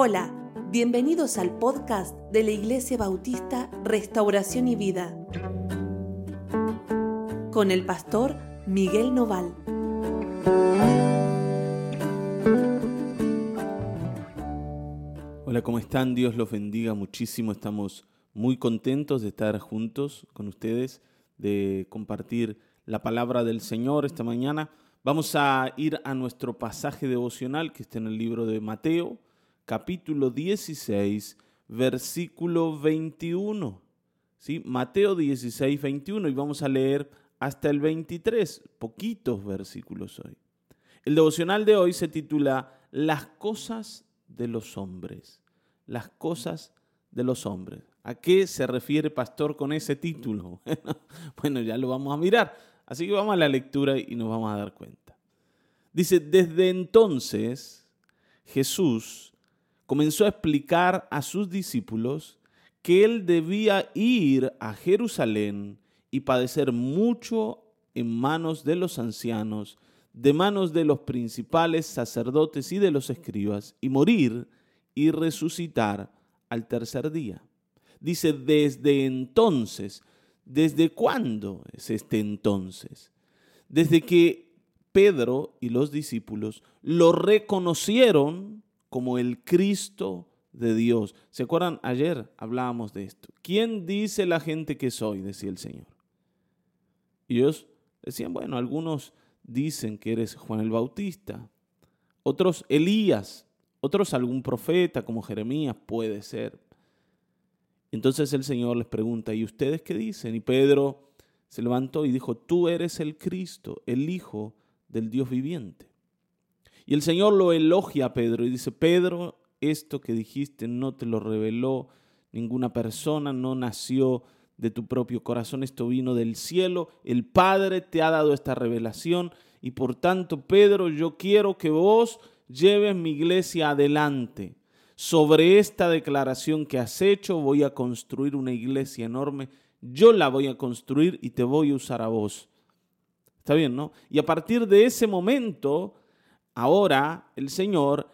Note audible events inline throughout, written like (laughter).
Hola, bienvenidos al podcast de la Iglesia Bautista Restauración y Vida con el pastor Miguel Noval. Hola, ¿cómo están? Dios los bendiga muchísimo. Estamos muy contentos de estar juntos con ustedes, de compartir la palabra del Señor esta mañana. Vamos a ir a nuestro pasaje devocional que está en el libro de Mateo, capítulo 16, versículo 21. ¿Sí? Mateo 16, 21 y vamos a leer hasta el 23, poquitos versículos hoy. El devocional de hoy se titula Las cosas de los hombres. Las cosas de los hombres. ¿A qué se refiere pastor con ese título? (laughs) Bueno, ya lo vamos a mirar. Así que vamos a la lectura y nos vamos a dar cuenta. Dice, desde entonces Jesús comenzó a explicar a sus discípulos que él debía ir a Jerusalén y padecer mucho en manos de los ancianos, de manos de los principales sacerdotes y de los escribas, y morir y resucitar al tercer día. Dice, desde entonces, ¿desde cuándo es este entonces? Desde que Pedro y los discípulos lo reconocieron como el Cristo de Dios. ¿Se acuerdan? Ayer hablábamos de esto. ¿Quién dice la gente que soy? Decía el Señor. Y ellos decían, bueno, algunos dicen que eres Juan el Bautista, otros Elías, otros algún profeta como Jeremías, puede ser. Entonces el Señor les pregunta, ¿y ustedes qué dicen? Y Pedro se levantó y dijo, tú eres el Cristo, el Hijo del Dios viviente. Y el Señor lo elogia a Pedro y dice, Pedro, esto que dijiste no te lo reveló ninguna persona, no nació de tu propio corazón, esto vino del cielo, el Padre te ha dado esta revelación y por tanto, Pedro, yo quiero que vos lleves mi iglesia adelante. Sobre esta declaración que has hecho voy a construir una iglesia enorme, yo la voy a construir y te voy a usar a vos. Está bien, ¿no? Y a partir de ese momento, ahora el Señor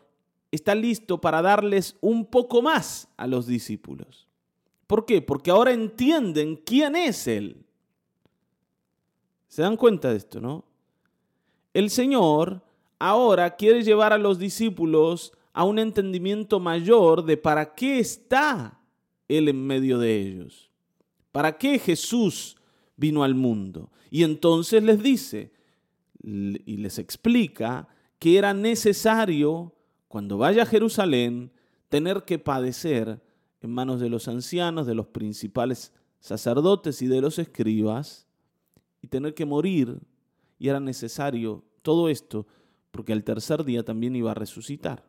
está listo para darles un poco más a los discípulos. ¿Por qué? Porque ahora entienden quién es Él. ¿Se dan cuenta de esto, no? El Señor ahora quiere llevar a los discípulos a un entendimiento mayor de para qué está Él en medio de ellos. ¿Para qué Jesús vino al mundo? Y entonces les dice y les explica que era necesario, cuando vaya a Jerusalén, tener que padecer en manos de los ancianos, de los principales sacerdotes y de los escribas, y tener que morir, y era necesario todo esto, porque al tercer día también iba a resucitar.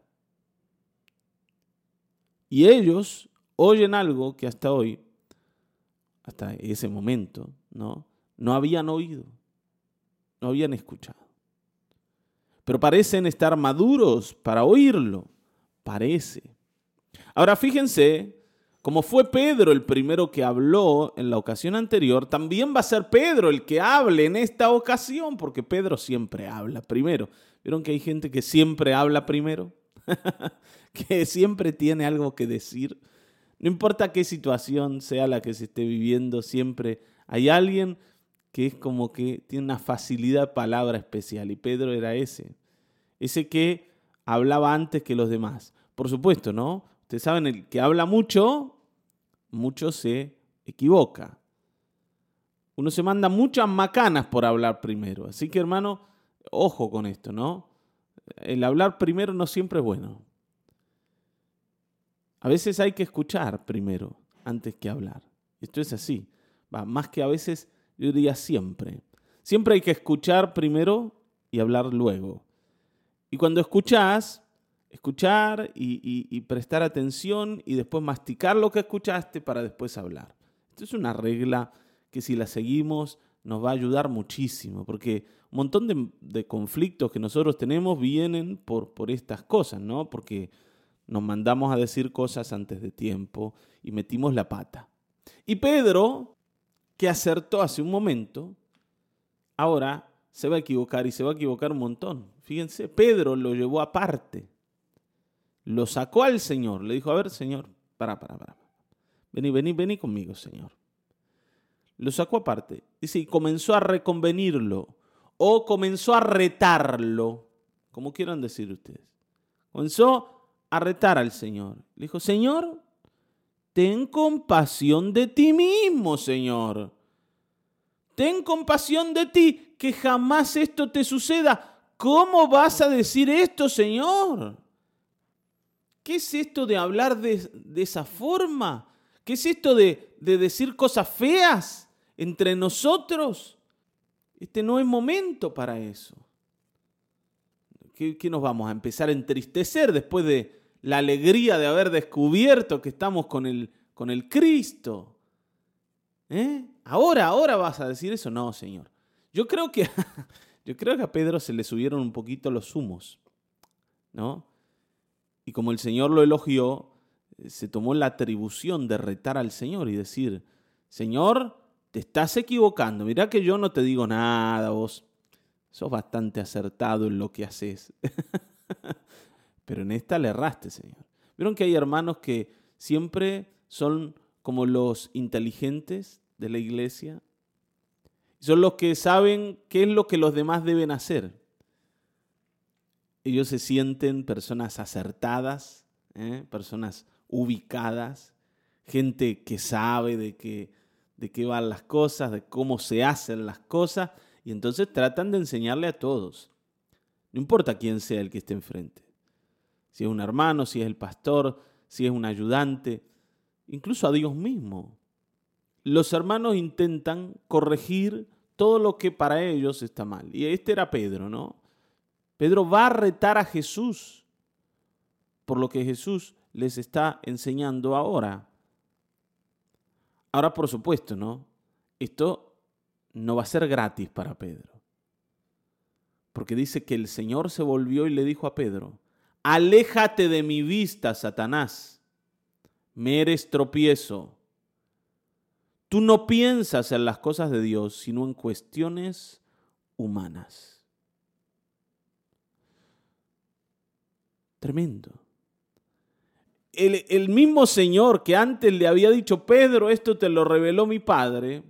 Y ellos oyen algo que hasta hoy, hasta ese momento, ¿no? no habían oído, no habían escuchado pero parecen estar maduros para oírlo. Parece. Ahora fíjense, como fue Pedro el primero que habló en la ocasión anterior, también va a ser Pedro el que hable en esta ocasión, porque Pedro siempre habla primero. ¿Vieron que hay gente que siempre habla primero? (laughs) que siempre tiene algo que decir. No importa qué situación sea la que se esté viviendo, siempre hay alguien que es como que tiene una facilidad palabra especial y Pedro era ese, ese que hablaba antes que los demás. Por supuesto, ¿no? Ustedes saben, el que habla mucho, mucho se equivoca. Uno se manda muchas macanas por hablar primero. Así que, hermano, ojo con esto, ¿no? El hablar primero no siempre es bueno. A veces hay que escuchar primero antes que hablar. Esto es así. Va, más que a veces yo diría siempre. Siempre hay que escuchar primero y hablar luego. Y cuando escuchás, escuchar y, prestar atención y después masticar lo que escuchaste para después hablar. Esto es una regla que si la seguimos nos va a ayudar muchísimo, porque un montón de, de conflictos que nosotros tenemos vienen por, por estas cosas, ¿no? Porque nos mandamos a decir cosas antes de tiempo y metimos la pata. Y Pedro que acertó hace un momento, ahora se va a equivocar y se va a equivocar un montón. Fíjense, Pedro lo llevó aparte. lo sacó al Señor. Le dijo, a ver, Señor, para, para, para. Vení, vení, vení conmigo, Señor. Lo sacó aparte. Dice, y comenzó a reconvenirlo. O comenzó a retarlo. Como quieran decir ustedes. Comenzó a retar al Señor. Le dijo, Señor, ten compasión de ti mismo, Señor. Ten compasión de ti, que jamás esto te suceda. ¿Cómo vas a decir esto, Señor? ¿Qué es esto de hablar de, esa forma? ¿Qué es esto de, decir cosas feas entre nosotros? Este no es momento para eso. ¿Qué, ¿Qué, nos vamos a empezar a entristecer después de la alegría de haber descubierto que estamos con el, con el Cristo? ¿Eh? Ahora, ahora vas a decir eso. No, Señor. Yo creo que, (laughs) yo creo que a Pedro se le subieron un poquito los humos, ¿no? Y como el Señor lo elogió, se tomó la atribución de retar al Señor y decir, Señor, te estás equivocando. Mirá que yo no te digo nada, vos sos bastante acertado en lo que haces. (laughs) Pero en esta le erraste, Señor. Vieron que hay hermanos que siempre son como los inteligentes de la iglesia. Son los que saben qué es lo que los demás deben hacer. Ellos se sienten personas acertadas, ¿eh? personas ubicadas, gente que sabe de qué, de qué van las cosas, de cómo se hacen las cosas, y entonces tratan de enseñarle a todos. No importa quién sea el que esté enfrente. Si es un hermano, si es el pastor, si es un ayudante, incluso a Dios mismo los hermanos intentan corregir todo lo que para ellos está mal. Y este era Pedro, ¿no? Pedro va a retar a Jesús por lo que Jesús les está enseñando ahora. Ahora, por supuesto, ¿no? Esto no va a ser gratis para Pedro. Porque dice que el Señor se volvió y le dijo a Pedro, aléjate de mi vista, Satanás, me eres tropiezo Tú no piensas en las cosas de Dios, sino en cuestiones humanas. Tremendo. El, mismo Señor que antes le había dicho, Pedro, esto te lo reveló mi Padre,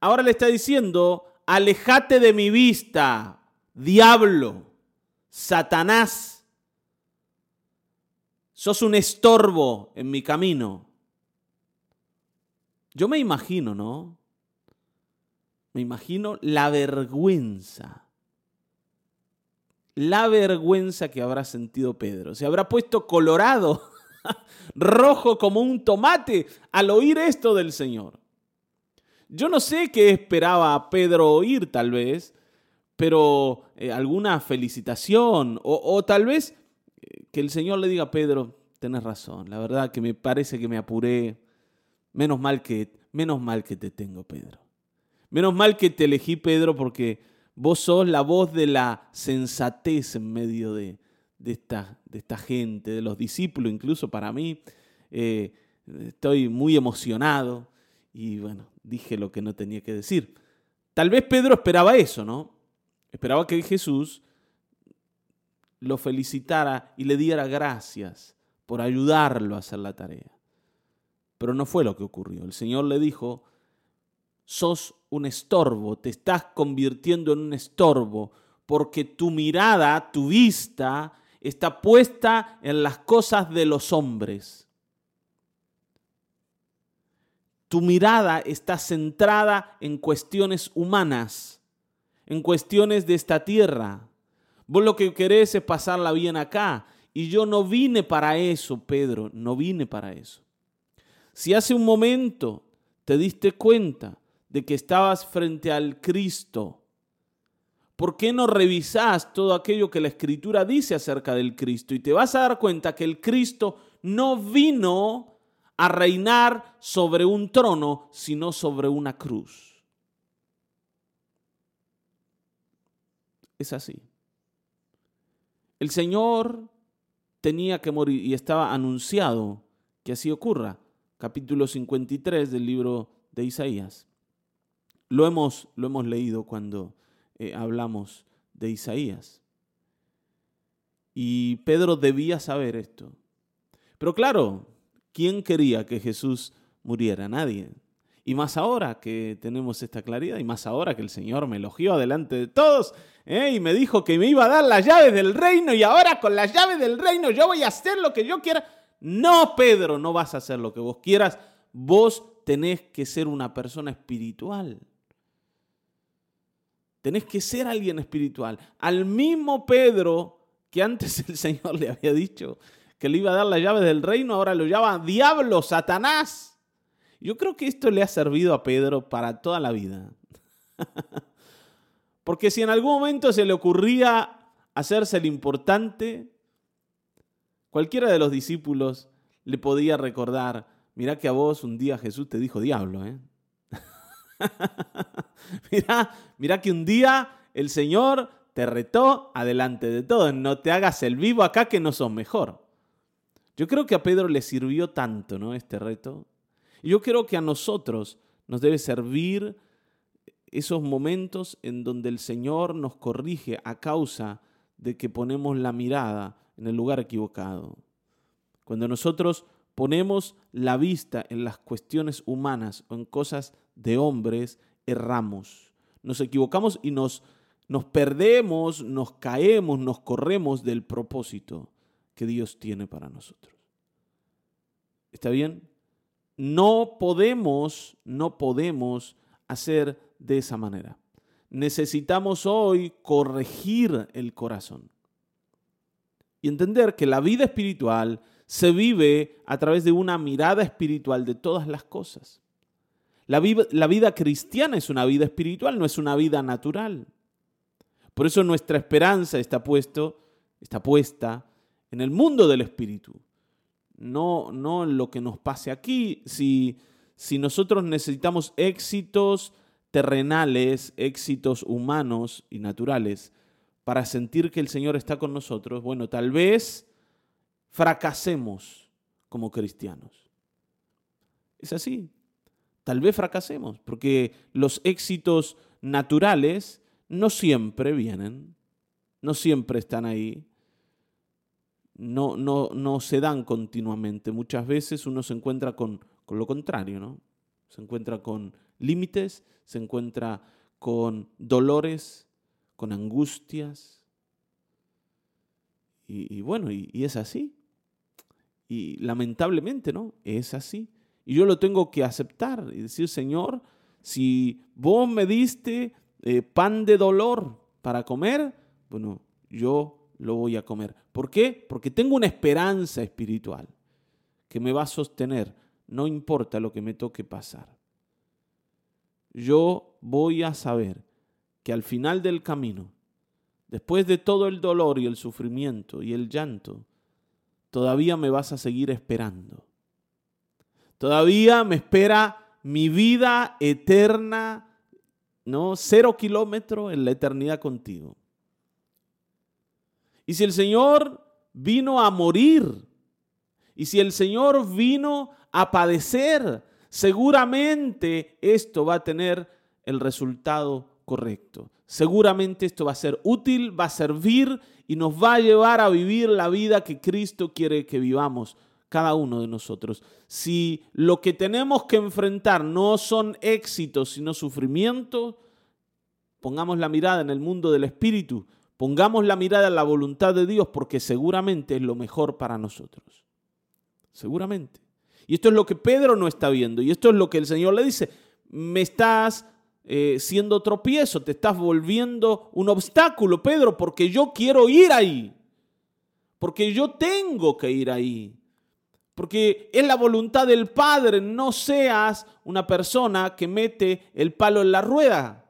ahora le está diciendo, alejate de mi vista, diablo, Satanás. Sos un estorbo en mi camino. Yo me imagino, ¿no? Me imagino la vergüenza. La vergüenza que habrá sentido Pedro. Se habrá puesto colorado, (laughs) rojo como un tomate al oír esto del Señor. Yo no sé qué esperaba Pedro oír tal vez, pero eh, alguna felicitación o, o tal vez que el Señor le diga a Pedro, tenés razón, la verdad que me parece que me apuré, Menos mal que, menos mal que te tengo, Pedro. Menos mal que te elegí, Pedro, porque vos sos la voz de la sensatez en medio de, esta, de esta, gente, de los discípulos, incluso para mí. Eh, estoy muy emocionado y bueno, dije lo que no tenía que decir. Tal vez Pedro esperaba eso, ¿no? Esperaba que Jesús lo felicitara y le diera gracias por ayudarlo a hacer la tarea. Pero no fue lo que ocurrió. El Señor le dijo, sos un estorbo, te estás convirtiendo en un estorbo, porque tu mirada, tu vista, está puesta en las cosas de los hombres. Tu mirada está centrada en cuestiones humanas, en cuestiones de esta tierra. Vos lo que querés es pasarla bien acá. Y yo no vine para eso, Pedro, no vine para eso. Si hace un momento te diste cuenta de que estabas frente al Cristo, ¿por qué no revisás todo aquello que la Escritura dice acerca del Cristo? Y te vas a dar cuenta que el Cristo no vino a reinar sobre un trono, sino sobre una cruz. Es así. El Señor tenía que morir y estaba anunciado que así ocurra capítulo 53 del libro de Isaías. Lo hemos, lo hemos leído cuando eh, hablamos de Isaías. Y Pedro debía saber esto. Pero claro, ¿quién quería que Jesús muriera? Nadie. Y más ahora que tenemos esta claridad, y más ahora que el Señor me elogió delante de todos, ¿eh? y me dijo que me iba a dar las llaves del reino, y ahora con las llaves del reino yo voy a hacer lo que yo quiera. No, Pedro, no vas a hacer lo que vos quieras. Vos tenés que ser una persona espiritual. Tenés que ser alguien espiritual. Al mismo Pedro que antes (laughs) el Señor le había dicho que le iba a dar las llaves del reino, ahora lo llama diablo, Satanás. Yo creo que esto le ha servido a Pedro para toda la vida. (laughs) Porque si en algún momento se le ocurría hacerse el importante, cualquiera de los discípulos le podía recordar, mira que a vos un día Jesús te dijo diablo, ¿eh? (laughs) mira, mira que un día el Señor te retó adelante de todo. No te hagas el vivo acá que no sos mejor. Yo creo que a Pedro le sirvió tanto ¿no? este reto. Yo creo que a nosotros nos debe servir esos momentos en donde el Señor nos corrige a causa de que ponemos la mirada en el lugar equivocado. Cuando nosotros ponemos la vista en las cuestiones humanas o en cosas de hombres, erramos. Nos equivocamos y nos, nos perdemos, nos caemos, nos corremos del propósito que Dios tiene para nosotros. ¿Está bien? No podemos, no podemos hacer de esa manera. Necesitamos hoy corregir el corazón y entender que la vida espiritual se vive a través de una mirada espiritual de todas las cosas. La vida, cristiana es una vida espiritual, no es una vida natural. Por eso nuestra esperanza está, puesto, está puesta en el mundo del espíritu, no, no lo que nos pase aquí. Si, si nosotros necesitamos éxitos terrenales, éxitos humanos y naturales, para sentir que el Señor está con nosotros, bueno, tal vez fracasemos como cristianos. Es así. Tal vez fracasemos, porque los éxitos naturales no siempre vienen, no siempre están ahí, no, no, no se dan continuamente. Muchas veces uno se encuentra con, con lo contrario, ¿no? Se encuentra con límites, se encuentra con dolores, con angustias. Y, bueno, y, es así. Y lamentablemente, ¿no? Es así. Y yo lo tengo que aceptar y decir, Señor, si vos me diste eh, pan de dolor para comer, bueno, yo lo voy a comer. ¿Por qué? Porque tengo una esperanza espiritual que me va a sostener, no importa lo que me toque pasar. Yo voy a saber que al final del camino, después de todo el dolor y el sufrimiento y el llanto, todavía me vas a seguir esperando. Todavía me espera mi vida eterna, ¿no? Cero kilómetro en la eternidad contigo. Y si el Señor vino a morir, y si el Señor vino a padecer, seguramente esto va a tener el resultado correcto. Seguramente esto va a ser útil, va a servir y nos va a llevar a vivir la vida que Cristo quiere que vivamos cada uno de nosotros. Si lo que tenemos que enfrentar no son éxitos, sino sufrimiento, pongamos la mirada en el mundo del Espíritu, pongamos la mirada en la voluntad de Dios, porque seguramente es lo mejor para nosotros. Seguramente. Y esto es lo que Pedro no está viendo, y esto es lo que el Señor le dice, me estás eh, siendo tropiezo, te estás volviendo un obstáculo, Pedro, porque yo quiero ir ahí, porque yo tengo que ir ahí. Porque es la voluntad del Padre, no seas una persona que mete el palo en la rueda.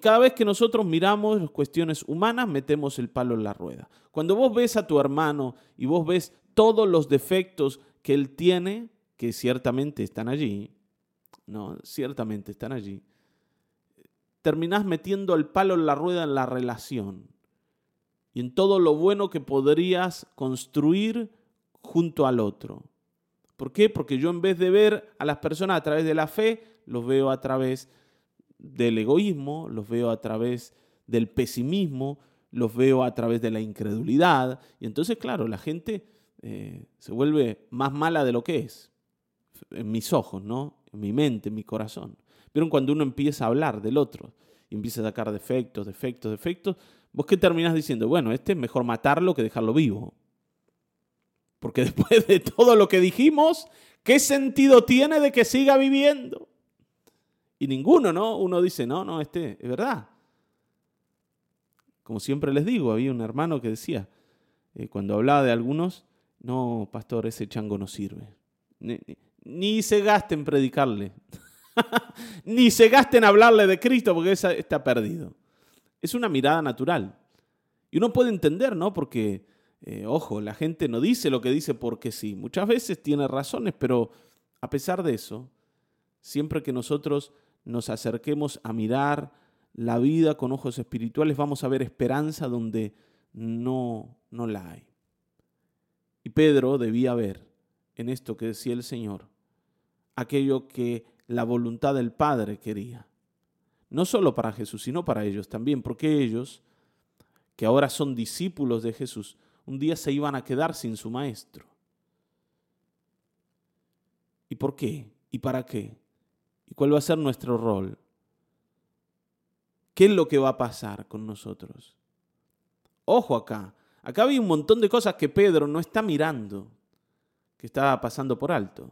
Cada vez que nosotros miramos las cuestiones humanas, metemos el palo en la rueda. Cuando vos ves a tu hermano y vos ves todos los defectos que él tiene, que ciertamente están allí, no, ciertamente están allí, terminás metiendo el palo en la rueda en la relación y en todo lo bueno que podrías construir junto al otro. ¿Por qué? Porque yo en vez de ver a las personas a través de la fe, los veo a través del egoísmo, los veo a través del pesimismo, los veo a través de la incredulidad. Y entonces, claro, la gente eh, se vuelve más mala de lo que es. En mis ojos, ¿no? En mi mente, en mi corazón. Vieron cuando uno empieza a hablar del otro y empieza a sacar defectos, defectos, defectos, vos qué terminás diciendo, bueno, este es mejor matarlo que dejarlo vivo. Porque (laughs) después de todo lo que dijimos, ¿qué sentido tiene de que siga viviendo? Y ninguno, ¿no? Uno dice, no, no, este es verdad. Como siempre les digo, había un hermano que decía, eh, cuando hablaba de algunos, no, pastor, ese chango no sirve. Ni, ni se gaste en predicarle. ni se gaste (laughs) en hablarle de Cristo porque está perdido. Es una mirada natural. Y uno puede entender, ¿no? Porque eh, ojo, la gente no dice lo que dice porque sí. Muchas veces tiene razones, pero a pesar de eso, siempre que nosotros nos acerquemos a mirar la vida con ojos espirituales, vamos a ver esperanza donde no, no la hay. Y Pedro debía ver en esto que decía el Señor aquello que la voluntad del Padre quería. No solo para Jesús, sino para ellos también, porque ellos, que ahora son discípulos de Jesús, un día se iban a quedar sin su maestro. ¿Y por qué? ¿Y para qué? ¿Y cuál va a ser nuestro rol? ¿Qué es lo que va a pasar con nosotros? Ojo acá, acá hay un montón de cosas que Pedro no está mirando, que está pasando por alto.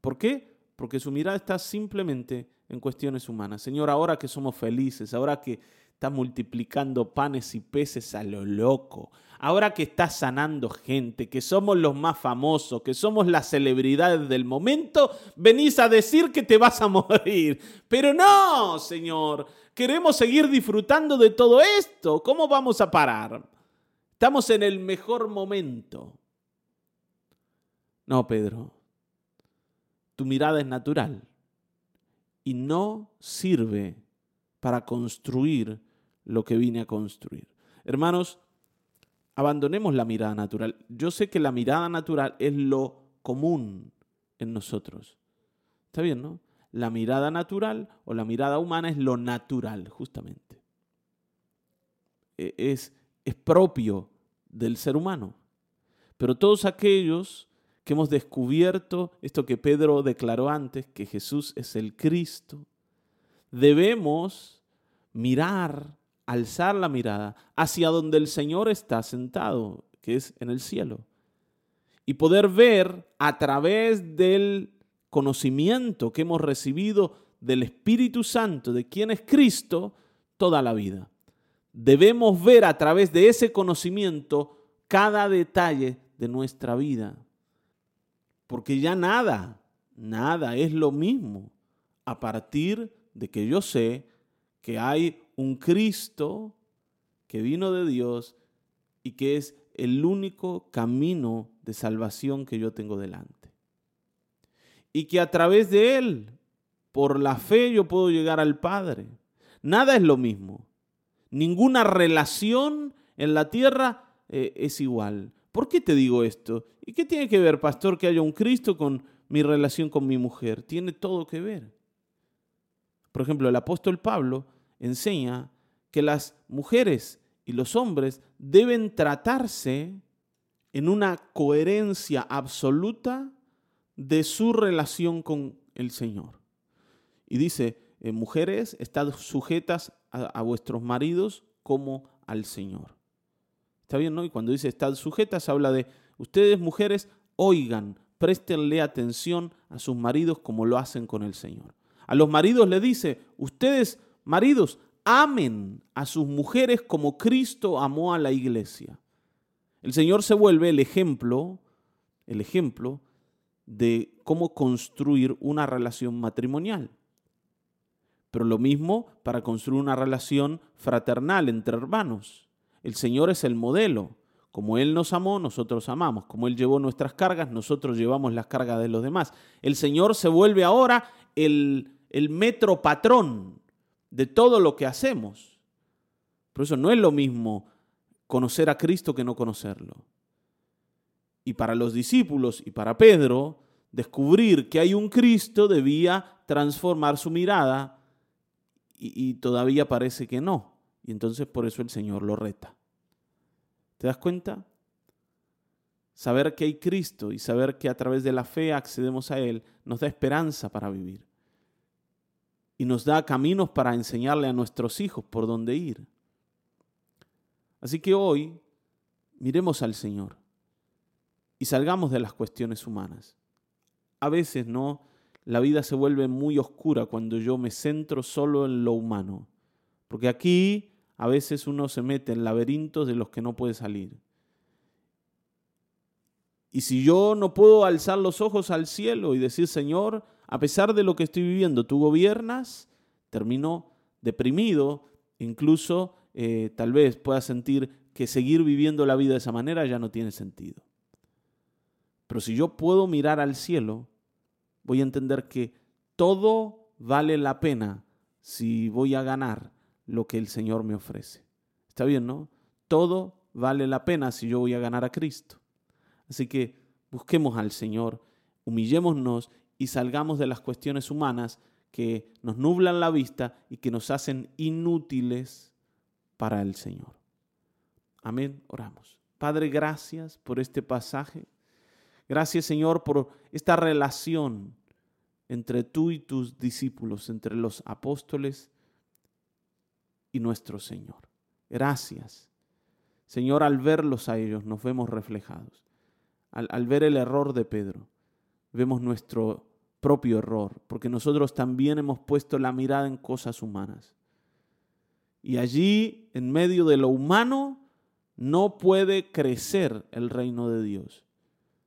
¿Por qué? Porque su mirada está simplemente en cuestiones humanas. Señor, ahora que somos felices, ahora que está multiplicando panes y peces a lo loco. Ahora que está sanando gente, que somos los más famosos, que somos las celebridades del momento, venís a decir que te vas a (laughs) morir. Pero no, Señor, queremos seguir disfrutando de todo esto. ¿Cómo vamos a parar? Estamos en el mejor momento. No, Pedro, tu mirada es natural y no sirve para construir lo que vine a construir. Hermanos, abandonemos la mirada natural. Yo sé que la mirada natural es lo común en nosotros. ¿Está bien, no? La mirada natural o la mirada humana es lo natural, justamente. E, es, es propio del ser humano. Pero todos aquellos que hemos descubierto esto que Pedro declaró antes, que Jesús es el Cristo, debemos mirar alzar la mirada hacia donde el Señor está sentado, que es en el cielo, y poder ver a través del conocimiento que hemos recibido del Espíritu Santo, de quien es Cristo, toda la vida. Debemos ver a través de ese conocimiento cada detalle de nuestra vida, porque ya nada, nada es lo mismo a partir de que yo sé que hay un Cristo que vino de Dios y que es el único camino de salvación que yo tengo delante. Y que a través de Él, por la fe, yo puedo llegar al Padre. Nada es lo mismo. Ninguna relación en la tierra eh, es igual. ¿Por qué te digo esto? ¿Y qué tiene que ver, pastor, que haya un Cristo con mi relación con mi mujer? Tiene todo que ver. Por ejemplo, el apóstol Pablo enseña que las mujeres y los hombres deben tratarse en una coherencia absoluta de su relación con el Señor. Y dice, eh, mujeres, estad sujetas a, vuestros maridos como al Señor. ¿Está bien, no? Y cuando dice estad sujetas, habla de ustedes, mujeres, oigan, préstenle atención a sus maridos como lo hacen con el Señor. A los maridos le dice, ustedes, Maridos, amen a sus mujeres como Cristo amó a la iglesia. El Señor se vuelve el ejemplo, el ejemplo de cómo construir una relación matrimonial. Pero lo mismo para construir una relación fraternal entre hermanos. El Señor es el modelo. Como Él nos amó, nosotros amamos. Como Él llevó nuestras cargas, nosotros llevamos las cargas de los demás. El Señor se vuelve ahora el, el metro patrón de todo lo que hacemos. Por eso no es lo mismo conocer a Cristo que no conocerlo. Y para los discípulos y para Pedro, descubrir que hay un Cristo debía transformar su mirada y, todavía parece que no. Y entonces por eso el Señor lo reta. ¿Te das cuenta? Saber que hay Cristo y saber que a través de la fe accedemos a Él nos da esperanza para vivir. Y nos da caminos para enseñarle a nuestros hijos por dónde ir. Así que hoy miremos al Señor y salgamos de las cuestiones humanas. A veces no, la vida se vuelve muy oscura cuando yo me centro solo en lo humano, porque aquí a veces uno se mete en laberintos de los que no puede salir. Y si yo no puedo alzar los ojos al cielo y decir, Señor, a pesar de lo que estoy viviendo, tú gobiernas, termino deprimido, incluso eh, tal vez pueda sentir que seguir viviendo la vida de esa manera ya no tiene sentido. Pero si yo puedo mirar al cielo, voy a entender que todo vale la pena si voy a ganar lo que el Señor me ofrece. ¿Está bien, no? Todo vale la pena si yo voy a ganar a Cristo. Así que busquemos al Señor, humillémonos y salgamos de las cuestiones humanas que nos nublan la vista y que nos hacen inútiles para el Señor. Amén. Oramos. Padre, gracias por este pasaje. Gracias, Señor, por esta relación entre tú y tus discípulos, entre los apóstoles y nuestro Señor. Gracias. Señor, al verlos a ellos nos vemos reflejados al, ver el error de Pedro, vemos nuestro propio error, porque nosotros también hemos puesto la mirada en cosas humanas. Y allí, en medio de lo humano, no puede crecer el reino de Dios.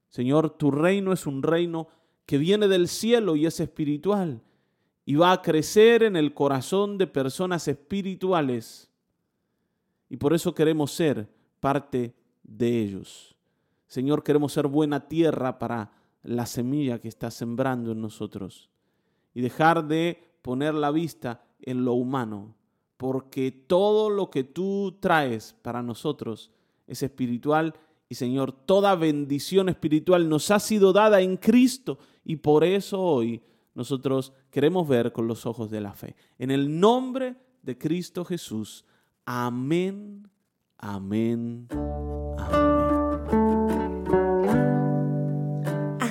Señor, tu reino es un reino que viene del cielo y es espiritual y va a crecer en el corazón de personas espirituales. Y por eso queremos ser parte de ellos. Señor, queremos ser buena tierra para la semilla que está sembrando en nosotros y dejar de poner la vista en lo humano, porque todo lo que tú traes para nosotros es espiritual y Señor, toda bendición espiritual nos ha sido dada en Cristo y por eso hoy nosotros queremos ver con los ojos de la fe. En el nombre de Cristo Jesús. Amén, amén.